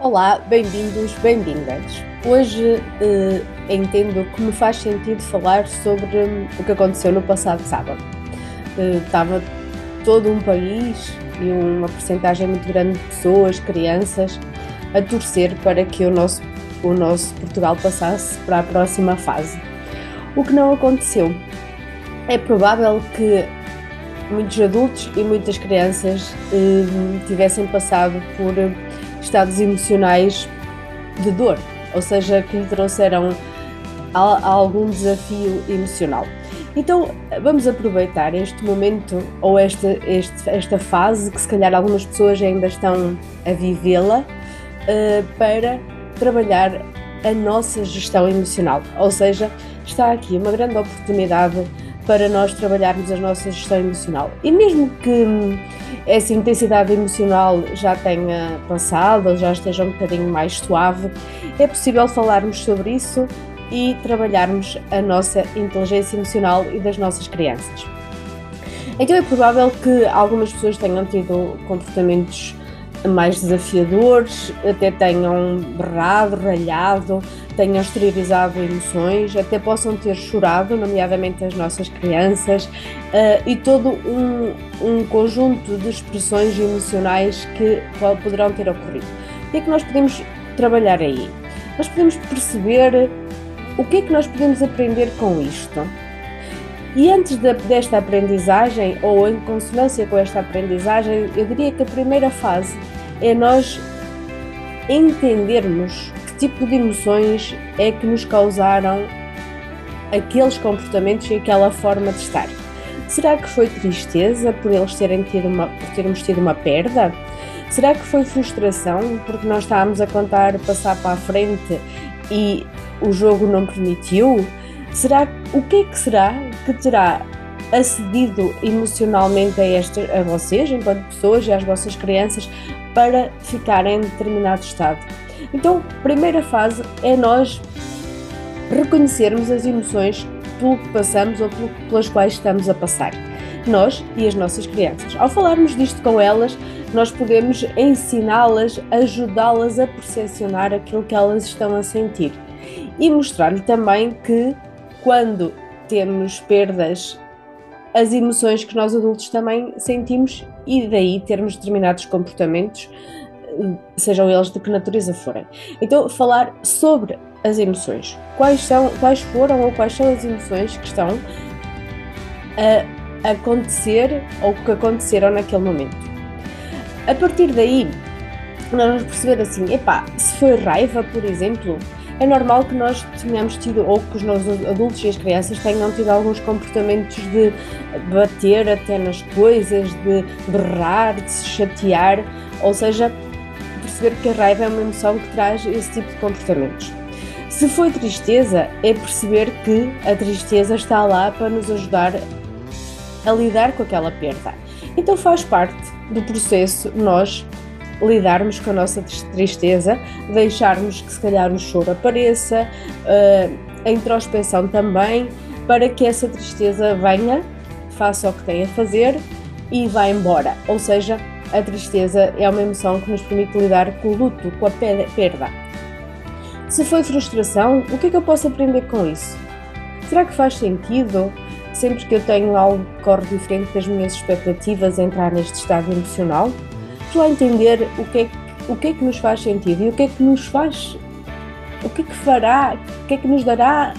Olá, bem-vindos, bem-vindas. Hoje eh, entendo que me faz sentido falar sobre hum, o que aconteceu no passado sábado. Eh, estava todo um país e uma porcentagem muito grande de pessoas, crianças, a torcer para que o nosso, o nosso Portugal passasse para a próxima fase. O que não aconteceu. É provável que muitos adultos e muitas crianças eh, tivessem passado por estados emocionais de dor, ou seja, que lhe trouxeram algum desafio emocional. Então vamos aproveitar este momento ou esta, este, esta fase que se calhar algumas pessoas ainda estão a vivê-la uh, para trabalhar a nossa gestão emocional. Ou seja, está aqui uma grande oportunidade para nós trabalharmos a nossa gestão emocional. E mesmo que essa intensidade emocional já tenha passado ou já esteja um bocadinho mais suave, é possível falarmos sobre isso e trabalharmos a nossa inteligência emocional e das nossas crianças. Então é provável que algumas pessoas tenham tido comportamentos mais desafiadores, até tenham berrado, ralhado, tenham exteriorizado emoções, até possam ter chorado, nomeadamente as nossas crianças, uh, e todo um, um conjunto de expressões emocionais que poderão ter ocorrido. O que é que nós podemos trabalhar aí? Nós podemos perceber o que é que nós podemos aprender com isto. E antes de, desta aprendizagem, ou em consonância com esta aprendizagem, eu diria que a primeira fase é nós entendermos tipo de emoções é que nos causaram aqueles comportamentos e aquela forma de estar. Será que foi tristeza por eles terem tido uma, por termos tido uma perda? Será que foi frustração porque nós estávamos a contar passar para a frente e o jogo não permitiu? Será o que é que será que terá acedido emocionalmente a, este, a vocês, enquanto pessoas e às vossas crianças, para ficarem em determinado estado? Então, primeira fase é nós reconhecermos as emoções pelo que passamos ou pelas quais estamos a passar. Nós e as nossas crianças. Ao falarmos disto com elas, nós podemos ensiná-las, ajudá-las a percepcionar aquilo que elas estão a sentir e mostrar-lhe também que quando temos perdas, as emoções que nós adultos também sentimos e daí termos determinados comportamentos, sejam eles de que natureza forem. Então, falar sobre as emoções. Quais, são, quais foram ou quais são as emoções que estão a acontecer ou que aconteceram naquele momento. A partir daí, nós vamos perceber assim, epá, se foi raiva, por exemplo, é normal que nós tenhamos tido, ou que os nossos adultos e as crianças tenham tido alguns comportamentos de bater até nas coisas, de berrar, de se chatear, ou seja, perceber que a raiva é uma emoção que traz esse tipo de comportamentos. Se foi tristeza, é perceber que a tristeza está lá para nos ajudar a lidar com aquela perda. Então faz parte do processo nós lidarmos com a nossa tristeza, deixarmos que se calhar o choro apareça, uh, a introspeção também, para que essa tristeza venha, faça o que tem a fazer e vá embora. Ou seja, a tristeza é uma emoção que nos permite lidar com o luto, com a perda. Se foi frustração, o que é que eu posso aprender com isso? Será que faz sentido, sempre que eu tenho algo que corre diferente das minhas expectativas, entrar neste estado emocional? Estou a entender o que, é, o que é que nos faz sentido e o que é que nos faz, o que é que fará, o que é que nos dará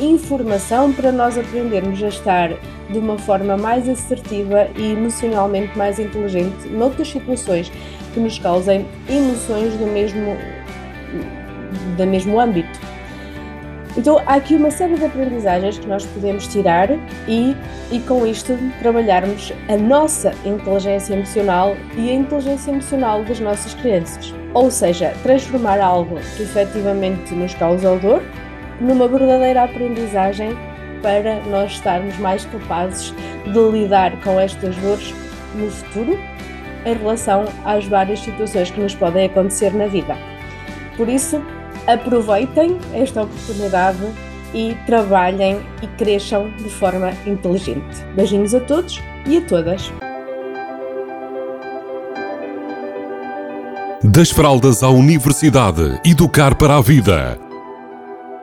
informação para nós aprendermos a estar de uma forma mais assertiva e emocionalmente mais inteligente noutras situações que nos causem emoções do mesmo, do mesmo âmbito. Então há aqui uma série de aprendizagens que nós podemos tirar e, e com isto trabalharmos a nossa inteligência emocional e a inteligência emocional das nossas crianças. Ou seja, transformar algo que efetivamente nos causa dor numa verdadeira aprendizagem para nós estarmos mais capazes de lidar com estas dores no futuro em relação às várias situações que nos podem acontecer na vida. Por isso, aproveitem esta oportunidade e trabalhem e cresçam de forma inteligente. Beijinhos a todos e a todas. Das fraldas à universidade, educar para a vida.